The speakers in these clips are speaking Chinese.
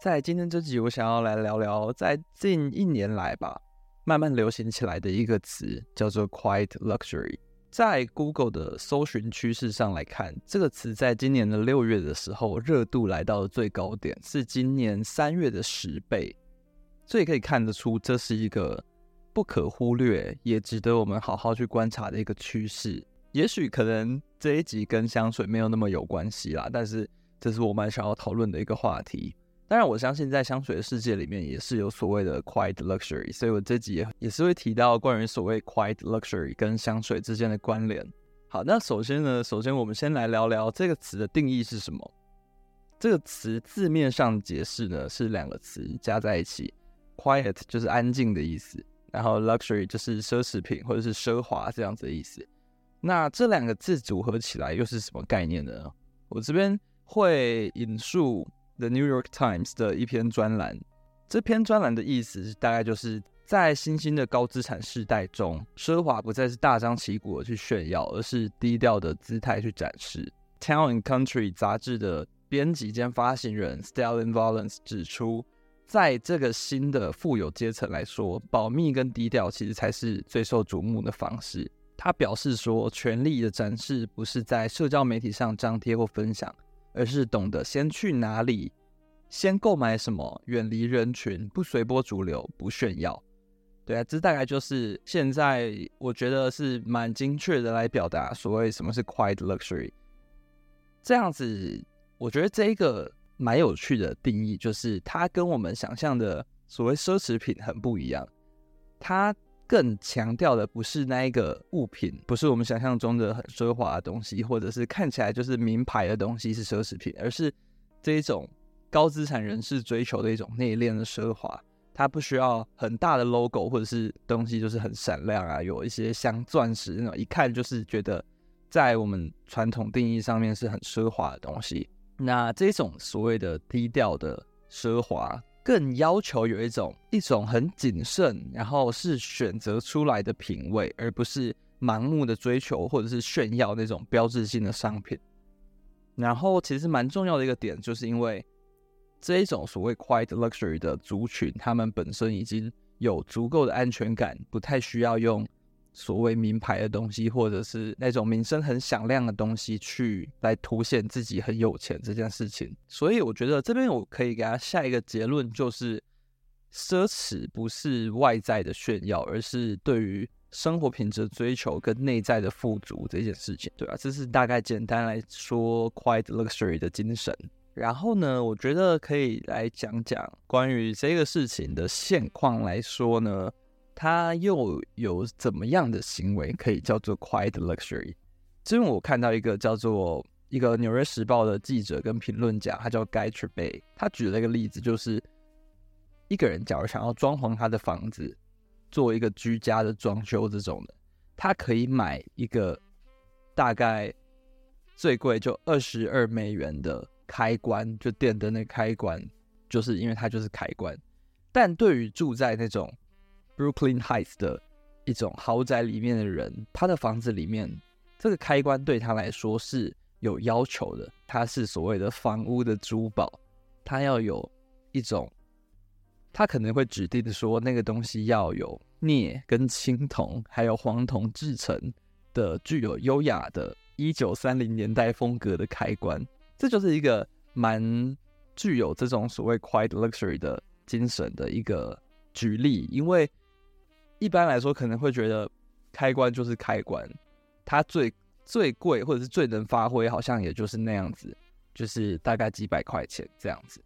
在今天这集，我想要来聊聊在近一年来吧，慢慢流行起来的一个词，叫做 Quiet Luxury。在 Google 的搜寻趋势上来看，这个词在今年的六月的时候，热度来到了最高点，是今年三月的十倍。所以可以看得出，这是一个不可忽略，也值得我们好好去观察的一个趋势。也许可能这一集跟香水没有那么有关系啦，但是这是我蛮想要讨论的一个话题。当然，我相信在香水的世界里面也是有所谓的 quiet luxury，所以我这集也也是会提到关于所谓 quiet luxury 跟香水之间的关联。好，那首先呢，首先我们先来聊聊这个词的定义是什么。这个词字面上解释呢是两个词加在一起，quiet 就是安静的意思，然后 luxury 就是奢侈品或者是奢华这样子的意思。那这两个字组合起来又是什么概念呢？我这边会引述。The New York Times 的一篇专栏，这篇专栏的意思大概就是在新兴的高资产时代中，奢华不再是大张旗鼓的去炫耀，而是低调的姿态去展示。Town and Country 杂志的编辑兼发行人 Stellan Volins 指出，在这个新的富有阶层来说，保密跟低调其实才是最受瞩目的方式。他表示说，权力的展示不是在社交媒体上张贴或分享。而是懂得先去哪里，先购买什么，远离人群，不随波逐流，不炫耀。对啊，这大概就是现在我觉得是蛮精确的来表达所谓什么是 quiet luxury。这样子，我觉得这一个蛮有趣的定义，就是它跟我们想象的所谓奢侈品很不一样。它更强调的不是那一个物品，不是我们想象中的很奢华的东西，或者是看起来就是名牌的东西是奢侈品，而是这一种高资产人士追求的一种内敛的奢华。它不需要很大的 logo，或者是东西就是很闪亮啊，有一些像钻石那种，一看就是觉得在我们传统定义上面是很奢华的东西。那这种所谓的低调的奢华。更要求有一种一种很谨慎，然后是选择出来的品味，而不是盲目的追求或者是炫耀那种标志性的商品。然后，其实蛮重要的一个点，就是因为这一种所谓 quiet luxury 的族群，他们本身已经有足够的安全感，不太需要用。所谓名牌的东西，或者是那种名声很响亮的东西，去来凸显自己很有钱这件事情。所以我觉得这边我可以给他下一个结论，就是奢侈不是外在的炫耀，而是对于生活品质追求跟内在的富足这件事情，对啊，这是大概简单来说，quite luxury 的精神。然后呢，我觉得可以来讲讲关于这个事情的现况来说呢。他又有怎么样的行为可以叫做 quiet luxury？之前我看到一个叫做一个《纽约时报》的记者跟评论家，他叫 Guy Tribay，他举了一个例子，就是一个人假如想要装潢他的房子，做一个居家的装修这种的，他可以买一个大概最贵就二十二美元的开关，就电灯的开关，就是因为它就是开关。但对于住在那种 Brooklyn Heights 的一种豪宅里面的人，他的房子里面这个开关对他来说是有要求的，他是所谓的房屋的珠宝，他要有一种，他可能会指定的说那个东西要有镍跟青铜还有黄铜制成的，具有优雅的一九三零年代风格的开关，这就是一个蛮具有这种所谓 quiet luxury 的精神的一个举例，因为。一般来说，可能会觉得开关就是开关，它最最贵或者是最能发挥，好像也就是那样子，就是大概几百块钱这样子。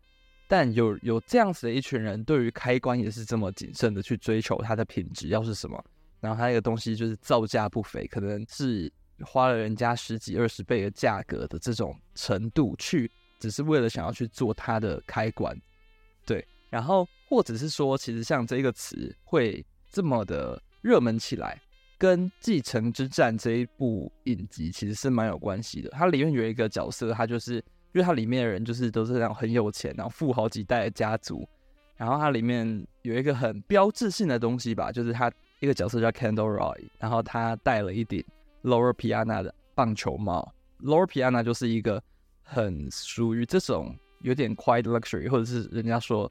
但有有这样子的一群人，对于开关也是这么谨慎的去追求它的品质要是什么，然后它那个东西就是造价不菲，可能是花了人家十几二十倍的价格的这种程度去，只是为了想要去做它的开关，对。然后或者是说，其实像这个词会。这么的热门起来，跟《继承之战》这一部影集其实是蛮有关系的。它里面有一个角色，他就是因为它里面的人就是都是那种很有钱，然后富好几代的家族。然后它里面有一个很标志性的东西吧，就是他一个角色叫 Kendall Roy，然后他戴了一顶 Loro Piana 的棒球帽。Loro Piana 就是一个很属于这种有点 quiet luxury，或者是人家说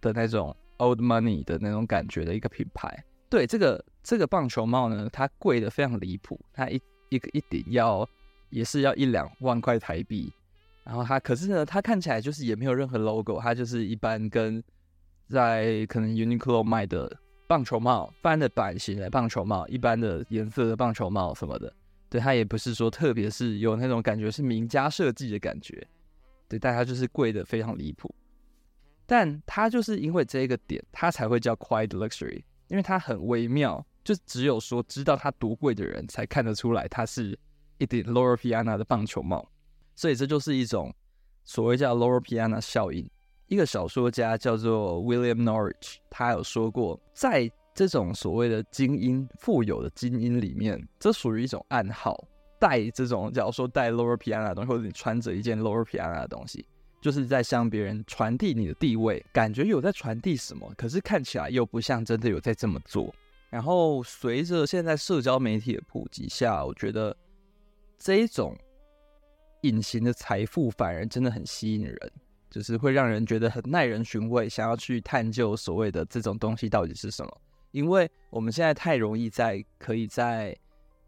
的那种 old money 的那种感觉的一个品牌。对，这个这个棒球帽呢，它贵的非常离谱，它一一个一顶要也是要一两万块台币。然后它可是呢，它看起来就是也没有任何 logo，它就是一般跟在可能 Uniqlo 卖的棒球帽，一般的版型的棒球帽，一般的颜色的棒球帽什么的。对，它也不是说特别是有那种感觉是名家设计的感觉。对，但它就是贵的非常离谱。但它就是因为这个点，它才会叫 quiet luxury，因为它很微妙，就只有说知道它多贵的人才看得出来，它是一顶 Loro Piana 的棒球帽。所以这就是一种所谓叫 Loro Piana 效应。一个小说家叫做 William Norwich，他有说过，在这种所谓的精英、富有的精英里面，这属于一种暗号。戴这种，假如说戴 Loro Piana 的东西，或者你穿着一件 Loro Piana 的东西，就是在向别人传递你的地位，感觉有在传递什么，可是看起来又不像真的有在这么做。然后随着现在社交媒体的普及下，我觉得这一种。隐形的财富反而真的很吸引人，就是会让人觉得很耐人寻味，想要去探究所谓的这种东西到底是什么。因为我们现在太容易在可以在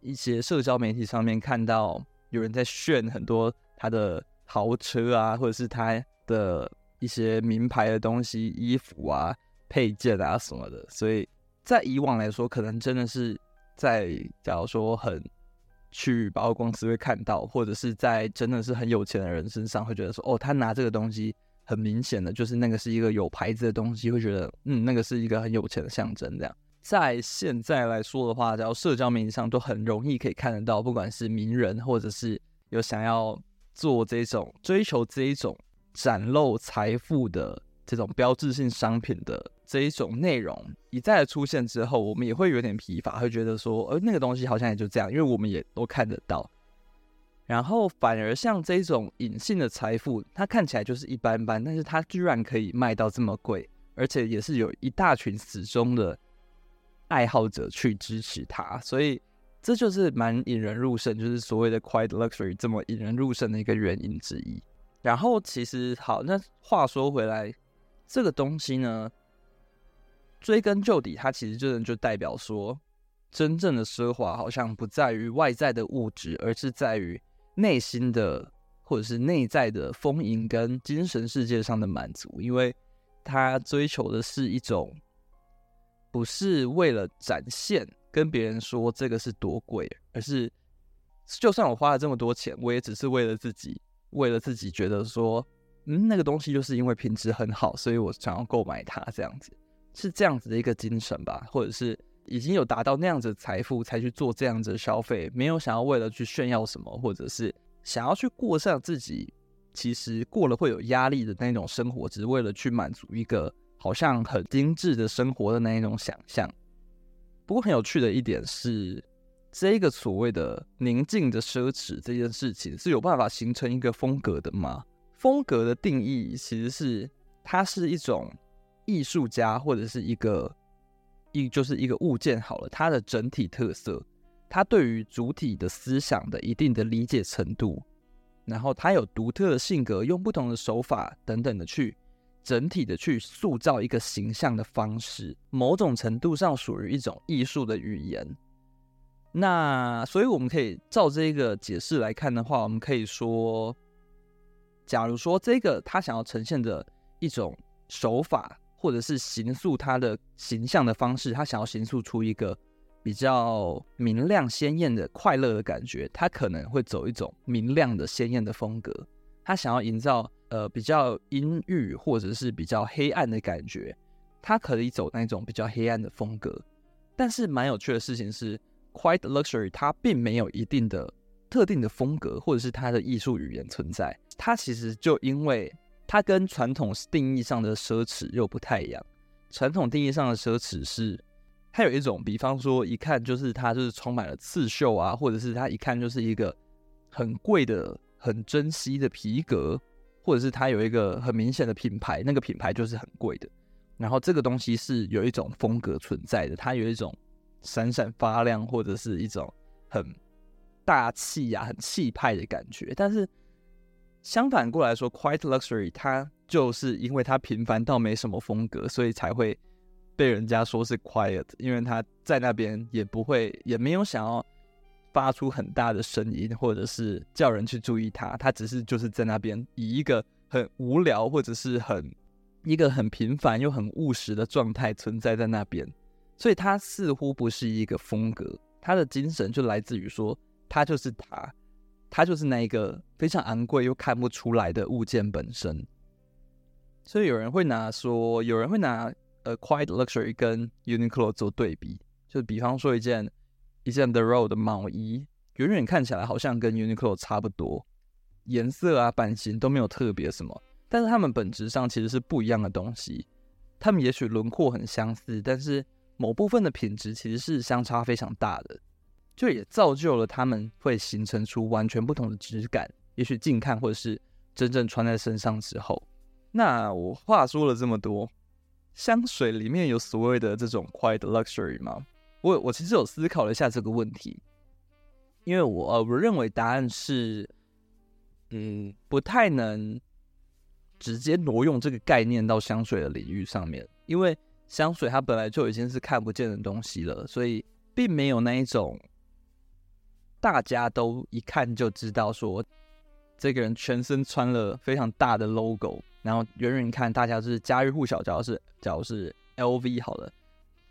一些社交媒体上面看到有人在炫很多他的豪车啊，或者是他的一些名牌的东西、衣服啊、配件啊什么的。所以在以往来说，可能真的是在假如说很。去百货公司会看到，或者是在真的是很有钱的人身上会觉得说，哦，他拿这个东西很明显的就是那个是一个有牌子的东西，会觉得嗯，那个是一个很有钱的象征。这样，在现在来说的话，只要社交媒体上都很容易可以看得到，不管是名人或者是有想要做这种追求这一种展露财富的这种标志性商品的。这一种内容一再的出现之后，我们也会有点疲乏，会觉得说，呃，那个东西好像也就这样，因为我们也都看得到。然后反而像这种隐性的财富，它看起来就是一般般，但是它居然可以卖到这么贵，而且也是有一大群死忠的爱好者去支持它，所以这就是蛮引人入胜，就是所谓的 quiet luxury 这么引人入胜的一个原因之一。然后其实好，那话说回来，这个东西呢？追根究底，它其实真的就代表说，真正的奢华好像不在于外在的物质，而是在于内心的或者是内在的丰盈跟精神世界上的满足。因为它追求的是一种，不是为了展现跟别人说这个是多贵，而是就算我花了这么多钱，我也只是为了自己，为了自己觉得说，嗯，那个东西就是因为品质很好，所以我想要购买它这样子。是这样子的一个精神吧，或者是已经有达到那样子的财富才去做这样子的消费，没有想要为了去炫耀什么，或者是想要去过上自己其实过了会有压力的那种生活，只是为了去满足一个好像很精致的生活的那一种想象。不过很有趣的一点是，这个所谓的宁静的奢侈这件事情是有办法形成一个风格的吗？风格的定义其实是它是一种。艺术家或者是一个一就是一个物件好了，它的整体特色，它对于主体的思想的一定的理解程度，然后它有独特的性格，用不同的手法等等的去整体的去塑造一个形象的方式，某种程度上属于一种艺术的语言。那所以我们可以照这个解释来看的话，我们可以说，假如说这个他想要呈现的一种手法。或者是形塑他的形象的方式，他想要形塑出一个比较明亮、鲜艳的快乐的感觉，他可能会走一种明亮的、鲜艳的风格。他想要营造呃比较阴郁或者是比较黑暗的感觉，他可以走那种比较黑暗的风格。但是蛮有趣的事情是，quite luxury 它并没有一定的特定的风格，或者是它的艺术语言存在。它其实就因为。它跟传统定义上的奢侈又不太一样。传统定义上的奢侈是，它有一种，比方说一看就是它就是充满了刺绣啊，或者是它一看就是一个很贵的、很珍惜的皮革，或者是它有一个很明显的品牌，那个品牌就是很贵的。然后这个东西是有一种风格存在的，它有一种闪闪发亮，或者是一种很大气呀、很气派的感觉，但是。相反过来说，Quiet Luxury 它就是因为它平凡到没什么风格，所以才会被人家说是 Quiet，因为他在那边也不会，也没有想要发出很大的声音，或者是叫人去注意他，他只是就是在那边以一个很无聊或者是很一个很平凡又很务实的状态存在在那边，所以他似乎不是一个风格，他的精神就来自于说他就是他。他就是那一个非常昂贵又看不出来的物件本身，所以有人会拿说，有人会拿呃，Quiet Luxury 跟 Uniqlo 做对比，就比方说一件一件 The Row 的毛衣，远远看起来好像跟 Uniqlo 差不多，颜色啊、版型都没有特别什么，但是它们本质上其实是不一样的东西。它们也许轮廓很相似，但是某部分的品质其实是相差非常大的。就也造就了他们会形成出完全不同的质感，也许近看或者是真正穿在身上之后。那我话说了这么多，香水里面有所谓的这种 quiet luxury 吗？我我其实有思考了一下这个问题，因为我呃我认为答案是，嗯，不太能直接挪用这个概念到香水的领域上面，因为香水它本来就已经是看不见的东西了，所以并没有那一种。大家都一看就知道，说这个人全身穿了非常大的 logo，然后远远看，大家是家喻户晓，假如是假如是 LV 好了，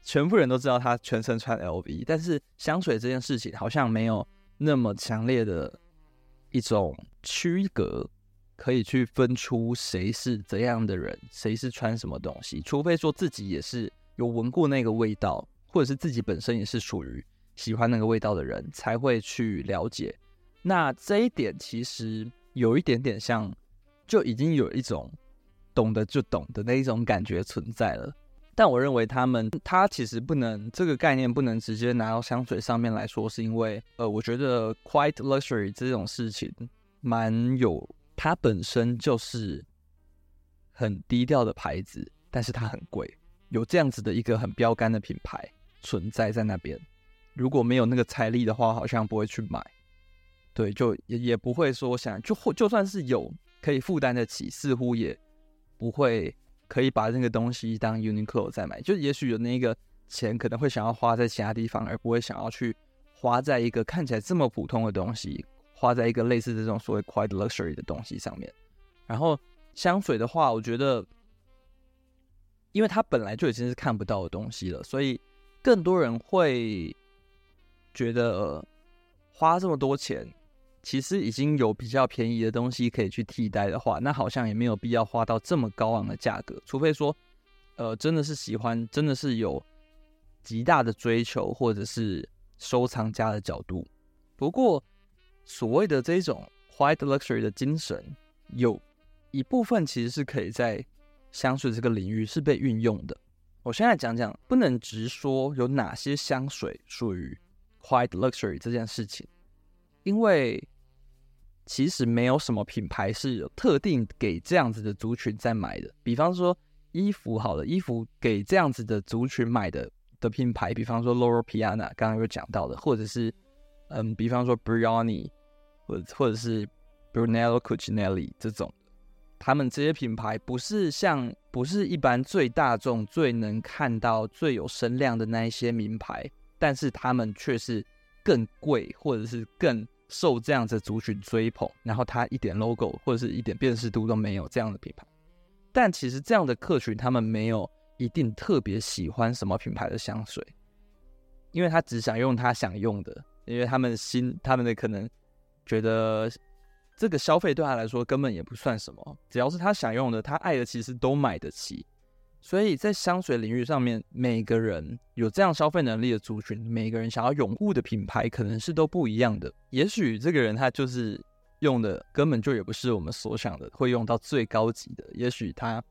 全部人都知道他全身穿 LV。但是香水这件事情好像没有那么强烈的一种区隔，可以去分出谁是怎样的人，谁是穿什么东西，除非说自己也是有闻过那个味道，或者是自己本身也是属于。喜欢那个味道的人才会去了解，那这一点其实有一点点像，就已经有一种懂得就懂的那一种感觉存在了。但我认为他们，他其实不能这个概念不能直接拿到香水上面来说，是因为，呃，我觉得 quite luxury 这种事情蛮有，它本身就是很低调的牌子，但是它很贵，有这样子的一个很标杆的品牌存在在那边。如果没有那个财力的话，好像不会去买。对，就也也不会说想就或就算是有可以负担得起，似乎也不会可以把那个东西当 Uniqlo 再买。就也许有那个钱，可能会想要花在其他地方，而不会想要去花在一个看起来这么普通的东西，花在一个类似这种所谓 quite luxury 的东西上面。然后香水的话，我觉得，因为它本来就已经是看不到的东西了，所以更多人会。觉得花这么多钱，其实已经有比较便宜的东西可以去替代的话，那好像也没有必要花到这么高昂的价格。除非说，呃，真的是喜欢，真的是有极大的追求，或者是收藏家的角度。不过，所谓的这种 quiet luxury 的精神，有一部分其实是可以在香水这个领域是被运用的。我现在讲讲，不能直说有哪些香水属于。Quiet luxury 这件事情，因为其实没有什么品牌是有特定给这样子的族群在买的。比方说衣服，好了，衣服给这样子的族群买的的品牌，比方说 Loro Piana，刚刚有讲到的，或者是嗯，比方说 Brioni，或者或者是 Brunello Cucinelli 这种，他们这些品牌不是像不是一般最大众、最能看到、最有声量的那一些名牌。但是他们却是更贵，或者是更受这样子族群追捧，然后他一点 logo 或者是一点辨识度都没有这样的品牌。但其实这样的客群，他们没有一定特别喜欢什么品牌的香水，因为他只想用他想用的，因为他们心他们的可能觉得这个消费对他来说根本也不算什么，只要是他想用的，他爱的其实都买得起。所以在香水领域上面，每个人有这样消费能力的族群，每个人想要拥护的品牌可能是都不一样的。也许这个人他就是用的根本就也不是我们所想的会用到最高级的，也许他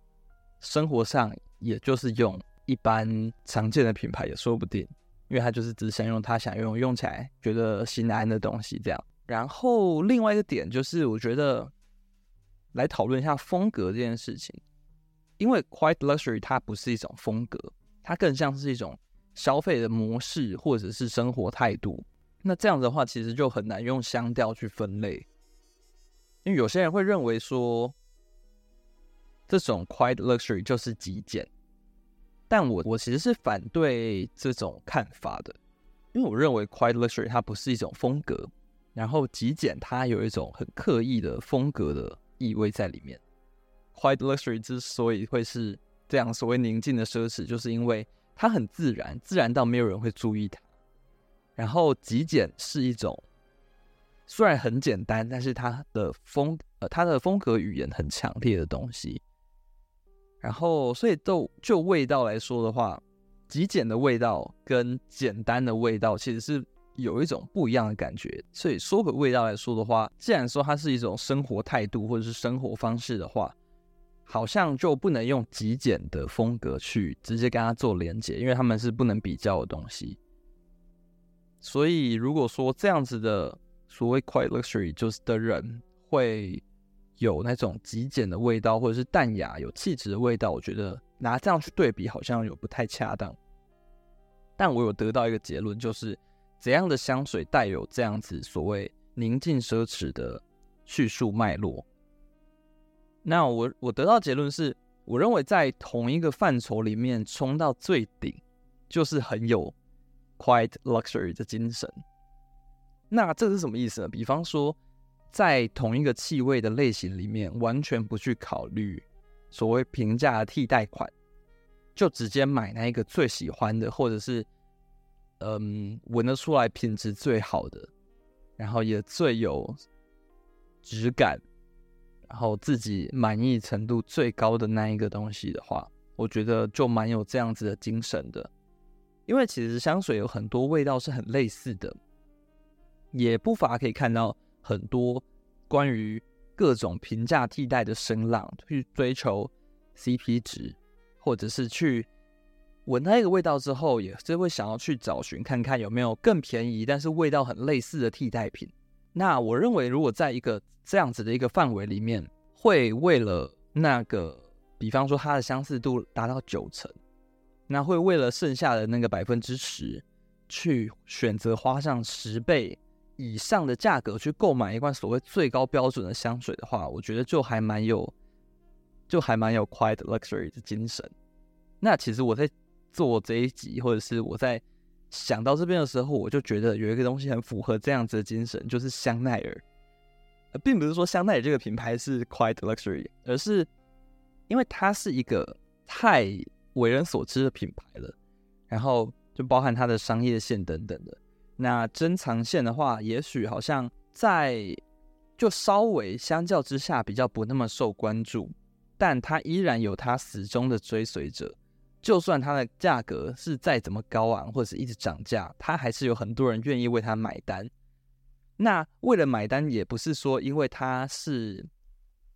生活上也就是用一般常见的品牌也说不定，因为他就是只想用他想用，用起来觉得心安的东西这样。然后另外一个点就是，我觉得来讨论一下风格这件事情。因为 quiet luxury 它不是一种风格，它更像是一种消费的模式或者是生活态度。那这样的话，其实就很难用香调去分类。因为有些人会认为说，这种 quiet luxury 就是极简，但我我其实是反对这种看法的，因为我认为 quiet luxury 它不是一种风格，然后极简它有一种很刻意的风格的意味在里面。Quiet luxury 之所以会是这样所谓宁静的奢侈，就是因为它很自然，自然到没有人会注意它。然后极简是一种虽然很简单，但是它的风呃它的风格语言很强烈的东西。然后所以就就味道来说的话，极简的味道跟简单的味道其实是有一种不一样的感觉。所以说回味道来说的话，既然说它是一种生活态度或者是生活方式的话，好像就不能用极简的风格去直接跟它做连接，因为他们是不能比较的东西。所以，如果说这样子的所谓 quiet luxury 就是的人会有那种极简的味道，或者是淡雅有气质的味道，我觉得拿这样去对比好像有不太恰当。但我有得到一个结论，就是怎样的香水带有这样子所谓宁静奢侈的叙述脉络。那我我得到结论是，我认为在同一个范畴里面冲到最顶，就是很有。quite luxury 的精神，那这是什么意思呢？比方说，在同一个气味的类型里面，完全不去考虑所谓平价替代款，就直接买那一个最喜欢的，或者是嗯闻得出来品质最好的，然后也最有质感，然后自己满意程度最高的那一个东西的话，我觉得就蛮有这样子的精神的。因为其实香水有很多味道是很类似的，也不乏可以看到很多关于各种平价替代的声浪，去追求 CP 值，或者是去闻那一个味道之后，也是会想要去找寻看看有没有更便宜但是味道很类似的替代品。那我认为，如果在一个这样子的一个范围里面，会为了那个，比方说它的相似度达到九成。那会为了剩下的那个百分之十，去选择花上十倍以上的价格去购买一罐所谓最高标准的香水的话，我觉得就还蛮有，就还蛮有 quiet luxury 的精神。那其实我在做这一集，或者是我在想到这边的时候，我就觉得有一个东西很符合这样子的精神，就是香奈儿。呃，并不是说香奈儿这个品牌是 quite luxury，而是因为它是一个太。为人所知的品牌了，然后就包含它的商业线等等的。那珍藏线的话，也许好像在就稍微相较之下比较不那么受关注，但它依然有它死忠的追随者。就算它的价格是再怎么高昂，或者是一直涨价，它还是有很多人愿意为它买单。那为了买单，也不是说因为它是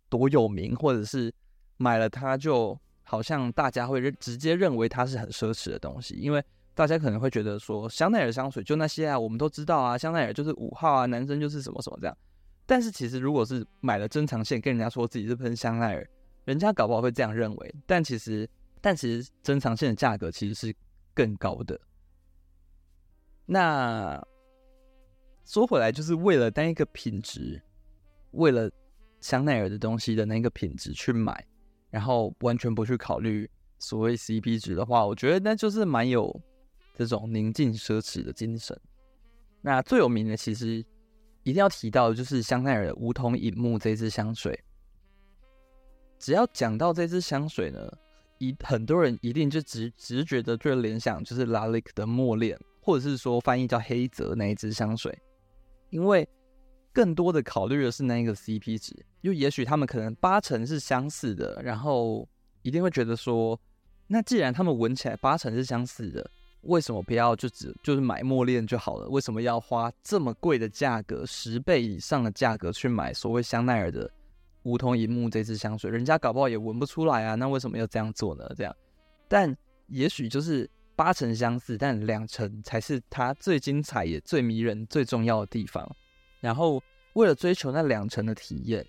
多有名，或者是买了它就。好像大家会认直接认为它是很奢侈的东西，因为大家可能会觉得说香奈儿香水就那些啊，我们都知道啊，香奈儿就是五号啊，男生就是什么什么这样。但是其实如果是买了珍藏线，跟人家说自己是喷香奈儿，人家搞不好会这样认为。但其实，但其实珍藏线的价格其实是更高的。那说回来，就是为了单一个品质，为了香奈儿的东西的那个品质去买。然后完全不去考虑所谓 CP 值的话，我觉得那就是蛮有这种宁静奢侈的精神。那最有名的其实一定要提到的就是香奈儿的梧桐影木这支香水。只要讲到这支香水呢，一很多人一定就直直觉的就联想就是 Lalique 的墨恋，或者是说翻译叫黑泽那一支香水，因为。更多的考虑的是那一个 CP 值，又也许他们可能八成是相似的，然后一定会觉得说，那既然他们闻起来八成是相似的，为什么不要就只就是买墨恋就好了？为什么要花这么贵的价格，十倍以上的价格去买所谓香奈儿的梧桐银幕这支香水？人家搞不好也闻不出来啊，那为什么要这样做呢？这样，但也许就是八成相似，但两成才是它最精彩也最迷人、最重要的地方。然后为了追求那两成的体验，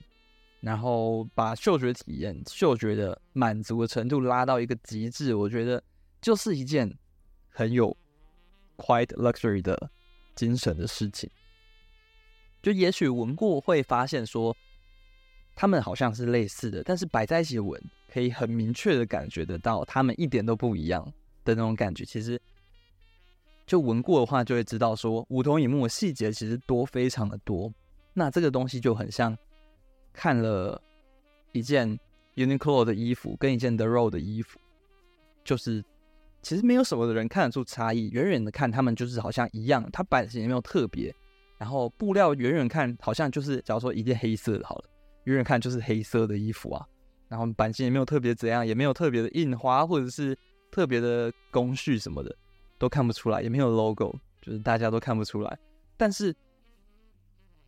然后把嗅觉体验、嗅觉的满足的程度拉到一个极致，我觉得就是一件很有 quite luxury 的精神的事情。就也许闻过会发现说，他们好像是类似的，但是摆在一起闻，可以很明确的感觉得到，他们一点都不一样的那种感觉。其实，就闻过的话，就会知道说，梧桐影木的细节其实多非常的多。那这个东西就很像看了一件 Uniqlo 的衣服跟一件 The Row 的衣服，就是其实没有什么的人看得出差异，远远的看他们就是好像一样，它版型也没有特别，然后布料远远看好像就是，假如说一件黑色的好了。远远看就是黑色的衣服啊，然后版型也没有特别怎样，也没有特别的印花或者是特别的工序什么的，都看不出来，也没有 logo，就是大家都看不出来。但是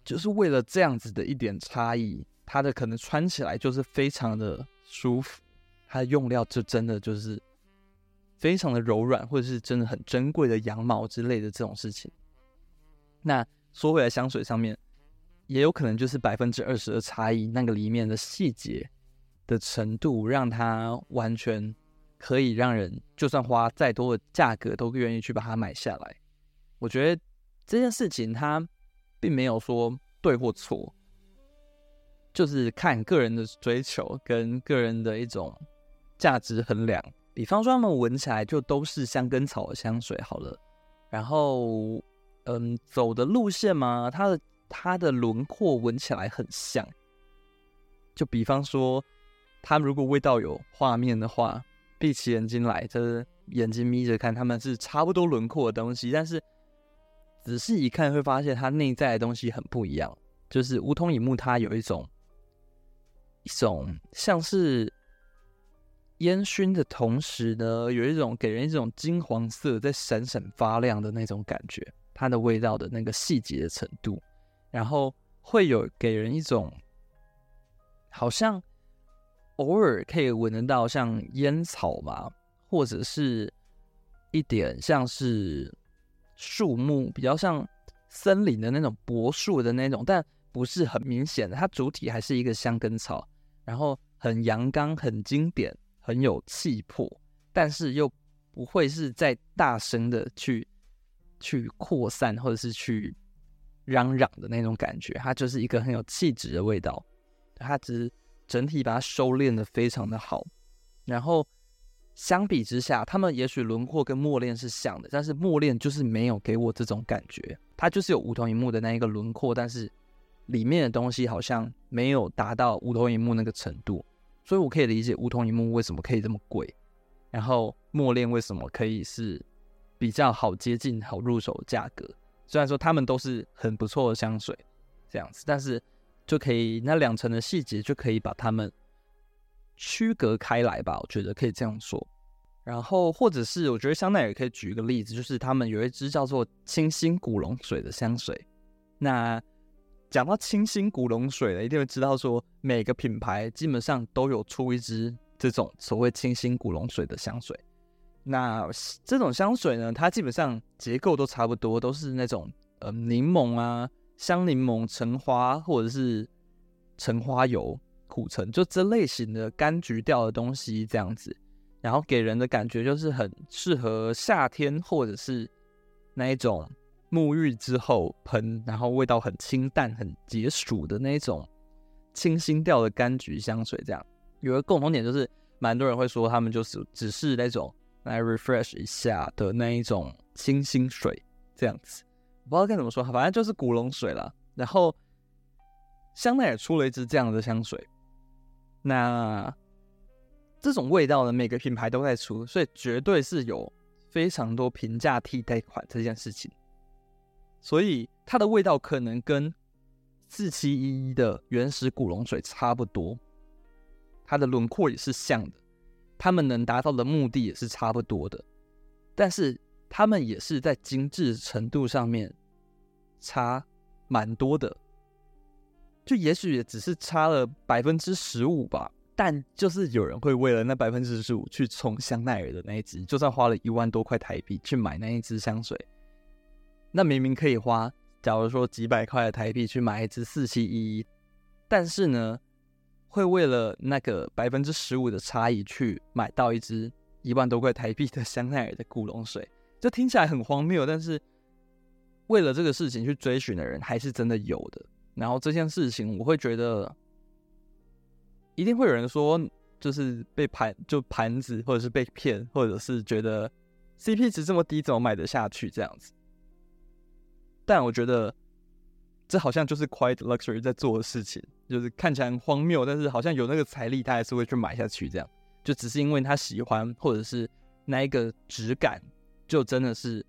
就是为了这样子的一点差异，它的可能穿起来就是非常的舒服，它的用料就真的就是非常的柔软，或者是真的很珍贵的羊毛之类的这种事情。那说回来，香水上面。也有可能就是百分之二十的差异，那个里面的细节的程度，让它完全可以让人就算花再多的价格都愿意去把它买下来。我觉得这件事情它并没有说对或错，就是看个人的追求跟个人的一种价值衡量。比方说他们闻起来就都是香根草的香水好了，然后嗯，走的路线嘛，它的。它的轮廓闻起来很像，就比方说，它如果味道有画面的话，闭起眼睛来，就是眼睛眯着看，它们是差不多轮廓的东西。但是仔细一看，会发现它内在的东西很不一样。就是梧桐影木，它有一种一种像是烟熏的同时呢，有一种给人一种金黄色在闪闪发亮的那种感觉。它的味道的那个细节的程度。然后会有给人一种，好像偶尔可以闻得到像烟草嘛，或者是一点像是树木，比较像森林的那种柏树的那种，但不是很明显的，它主体还是一个香根草，然后很阳刚、很经典、很有气魄，但是又不会是在大声的去去扩散，或者是去。嚷嚷的那种感觉，它就是一个很有气质的味道。它只是整体把它收敛的非常的好。然后相比之下，他们也许轮廓跟墨恋是像的，但是墨恋就是没有给我这种感觉。它就是有梧桐影木的那一个轮廓，但是里面的东西好像没有达到梧桐影木那个程度。所以我可以理解梧桐影木为什么可以这么贵，然后墨恋为什么可以是比较好接近、好入手的价格。虽然说他们都是很不错的香水，这样子，但是就可以那两层的细节就可以把它们区隔开来吧，我觉得可以这样说。然后或者是我觉得香奈儿可以举一个例子，就是他们有一支叫做清新古龙水的香水。那讲到清新古龙水的，一定会知道说每个品牌基本上都有出一支这种所谓清新古龙水的香水。那这种香水呢，它基本上结构都差不多，都是那种呃柠檬啊、香柠檬、橙花或者是橙花油、苦橙，就这类型的柑橘调的东西这样子，然后给人的感觉就是很适合夏天或者是那一种沐浴之后喷，然后味道很清淡、很解暑的那种清新调的柑橘香水。这样有个共同点就是，蛮多人会说他们就是只是那种。来 refresh 一下的那一种清新水，这样子，我不知道该怎么说，反正就是古龙水了。然后香奈儿出了一支这样的香水，那这种味道呢，每个品牌都在出，所以绝对是有非常多平价替代款这件事情。所以它的味道可能跟四七一一的原始古龙水差不多，它的轮廓也是像的。他们能达到的目的也是差不多的，但是他们也是在精致程度上面差蛮多的，就也许也只是差了百分之十五吧。但就是有人会为了那百分之十五去冲香奈儿的那一支，就算花了一万多块台币去买那一支香水，那明明可以花，假如说几百块的台币去买一支四七一一，但是呢，会为了那个百分之十五的差异去买到一支一万多块台币的香奈儿的古龙水，这听起来很荒谬，但是为了这个事情去追寻的人还是真的有的。然后这件事情，我会觉得一定会有人说，就是被盘就盘子，或者是被骗，或者是觉得 CP 值这么低，怎么买得下去这样子？但我觉得这好像就是 quite Luxury 在做的事情，就是看起来很荒谬，但是好像有那个财力，他还是会去买下去。这样就只是因为他喜欢，或者是那一个质感，就真的是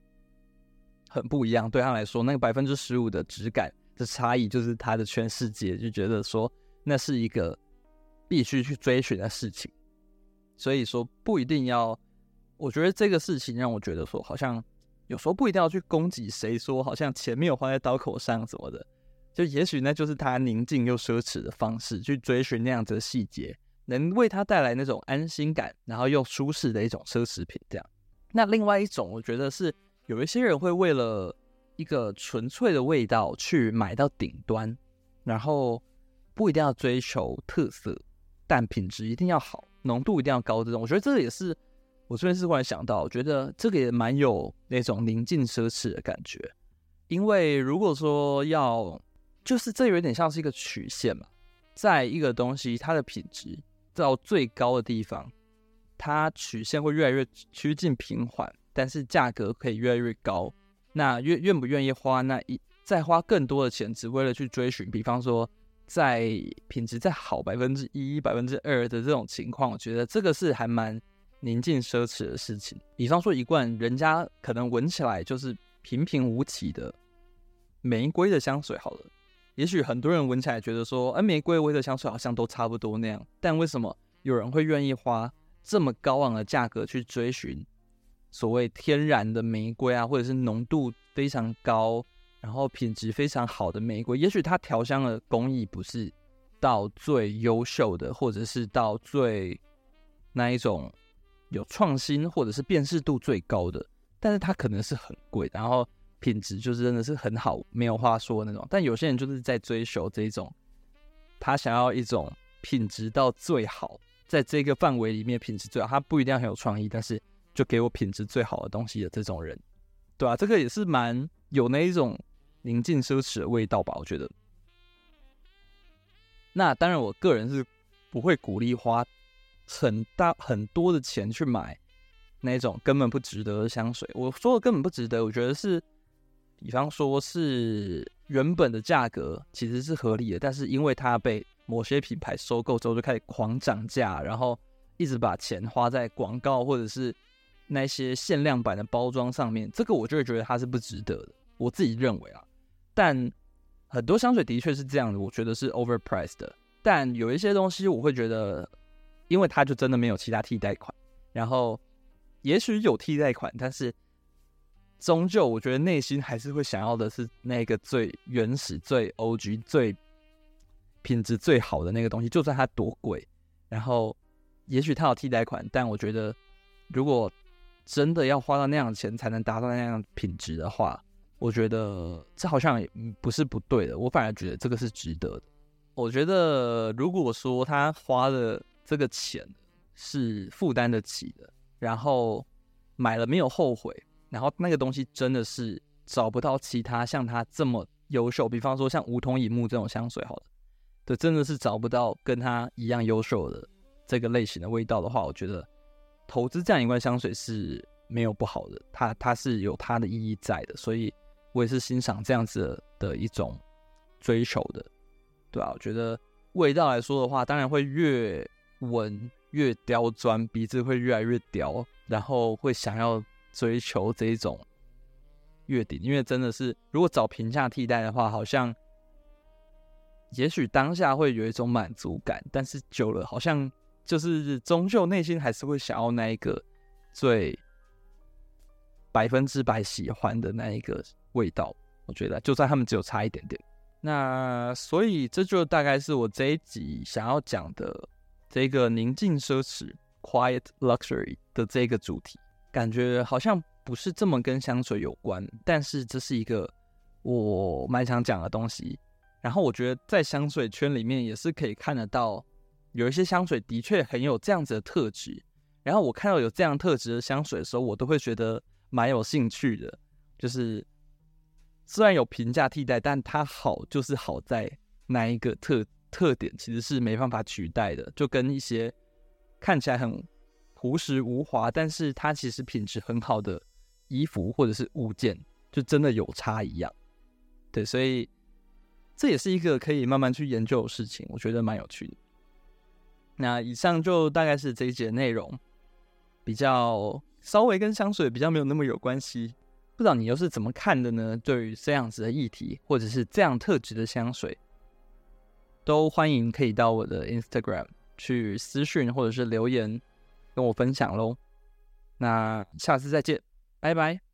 很不一样。对他来说，那个百分之十五的质感的差异，就是他的全世界，就觉得说那是一个。必须去追寻的事情，所以说不一定要。我觉得这个事情让我觉得说，好像有时候不一定要去攻击谁，说好像钱没有花在刀口上什么的。就也许那就是他宁静又奢侈的方式，去追寻那样子的细节，能为他带来那种安心感，然后又舒适的一种奢侈品。这样，那另外一种，我觉得是有一些人会为了一个纯粹的味道去买到顶端，然后不一定要追求特色。但品质一定要好，浓度一定要高。这种我觉得这也是我这边是忽然想到，我觉得这个也蛮有那种宁静奢侈的感觉。因为如果说要，就是这有点像是一个曲线嘛，在一个东西它的品质到最高的地方，它曲线会越来越趋近平缓，但是价格可以越来越高。那愿愿不愿意花那一再花更多的钱，只为了去追寻，比方说。在品质再好百分之一、百分之二的这种情况，我觉得这个是还蛮宁静奢侈的事情。比方说一罐人家可能闻起来就是平平无奇的玫瑰的香水，好了，也许很多人闻起来觉得说，哎，玫瑰味的香水好像都差不多那样。但为什么有人会愿意花这么高昂的价格去追寻所谓天然的玫瑰啊，或者是浓度非常高？然后品质非常好的玫瑰，也许它调香的工艺不是到最优秀的，或者是到最那一种有创新或者是辨识度最高的，但是它可能是很贵，然后品质就是真的是很好，没有话说那种。但有些人就是在追求这种，他想要一种品质到最好，在这个范围里面品质最好，他不一定要很有创意，但是就给我品质最好的东西的这种人，对啊，这个也是蛮有那一种。宁静奢侈的味道吧，我觉得。那当然，我个人是不会鼓励花很大很多的钱去买那种根本不值得的香水。我说的根本不值得，我觉得是，比方说是原本的价格其实是合理的，但是因为它被某些品牌收购之后，就开始狂涨价，然后一直把钱花在广告或者是那些限量版的包装上面，这个我就会觉得它是不值得的。我自己认为啊。但很多香水的确是这样的，我觉得是 overpriced 的。但有一些东西，我会觉得，因为它就真的没有其他替代款。然后，也许有替代款，但是终究我觉得内心还是会想要的是那个最原始、最 OG、最品质最好的那个东西，就算它多贵。然后，也许它有替代款，但我觉得，如果真的要花到那样的钱才能达到那样品质的话，我觉得这好像也不是不对的，我反而觉得这个是值得的。我觉得如果说他花的这个钱是负担得起的，然后买了没有后悔，然后那个东西真的是找不到其他像它这么优秀，比方说像梧桐影木这种香水，好了，对，真的是找不到跟它一样优秀的这个类型的味道的话，我觉得投资这样一罐香水是没有不好的，它它是有它的意义在的，所以。我也是欣赏这样子的一种追求的，对啊，我觉得味道来说的话，当然会越闻越刁钻，鼻子会越来越刁，然后会想要追求这种月顶，因为真的是如果找平价替代的话，好像也许当下会有一种满足感，但是久了好像就是终究内心还是会想要那一个最百分之百喜欢的那一个。味道，我觉得就算他们只有差一点点，那所以这就大概是我这一集想要讲的这个宁静奢侈 （Quiet Luxury） 的这个主题。感觉好像不是这么跟香水有关，但是这是一个我蛮想讲的东西。然后我觉得在香水圈里面也是可以看得到，有一些香水的确很有这样子的特质。然后我看到有这样特质的香水的时候，我都会觉得蛮有兴趣的，就是。虽然有平价替代，但它好就是好在那一个特特点其实是没办法取代的，就跟一些看起来很朴实无华，但是它其实品质很好的衣服或者是物件，就真的有差一样。对，所以这也是一个可以慢慢去研究的事情，我觉得蛮有趣的。那以上就大概是这一节内容，比较稍微跟香水比较没有那么有关系。不知道你又是怎么看的呢？对于这样子的议题，或者是这样特质的香水，都欢迎可以到我的 Instagram 去私讯或者是留言跟我分享喽。那下次再见，拜拜。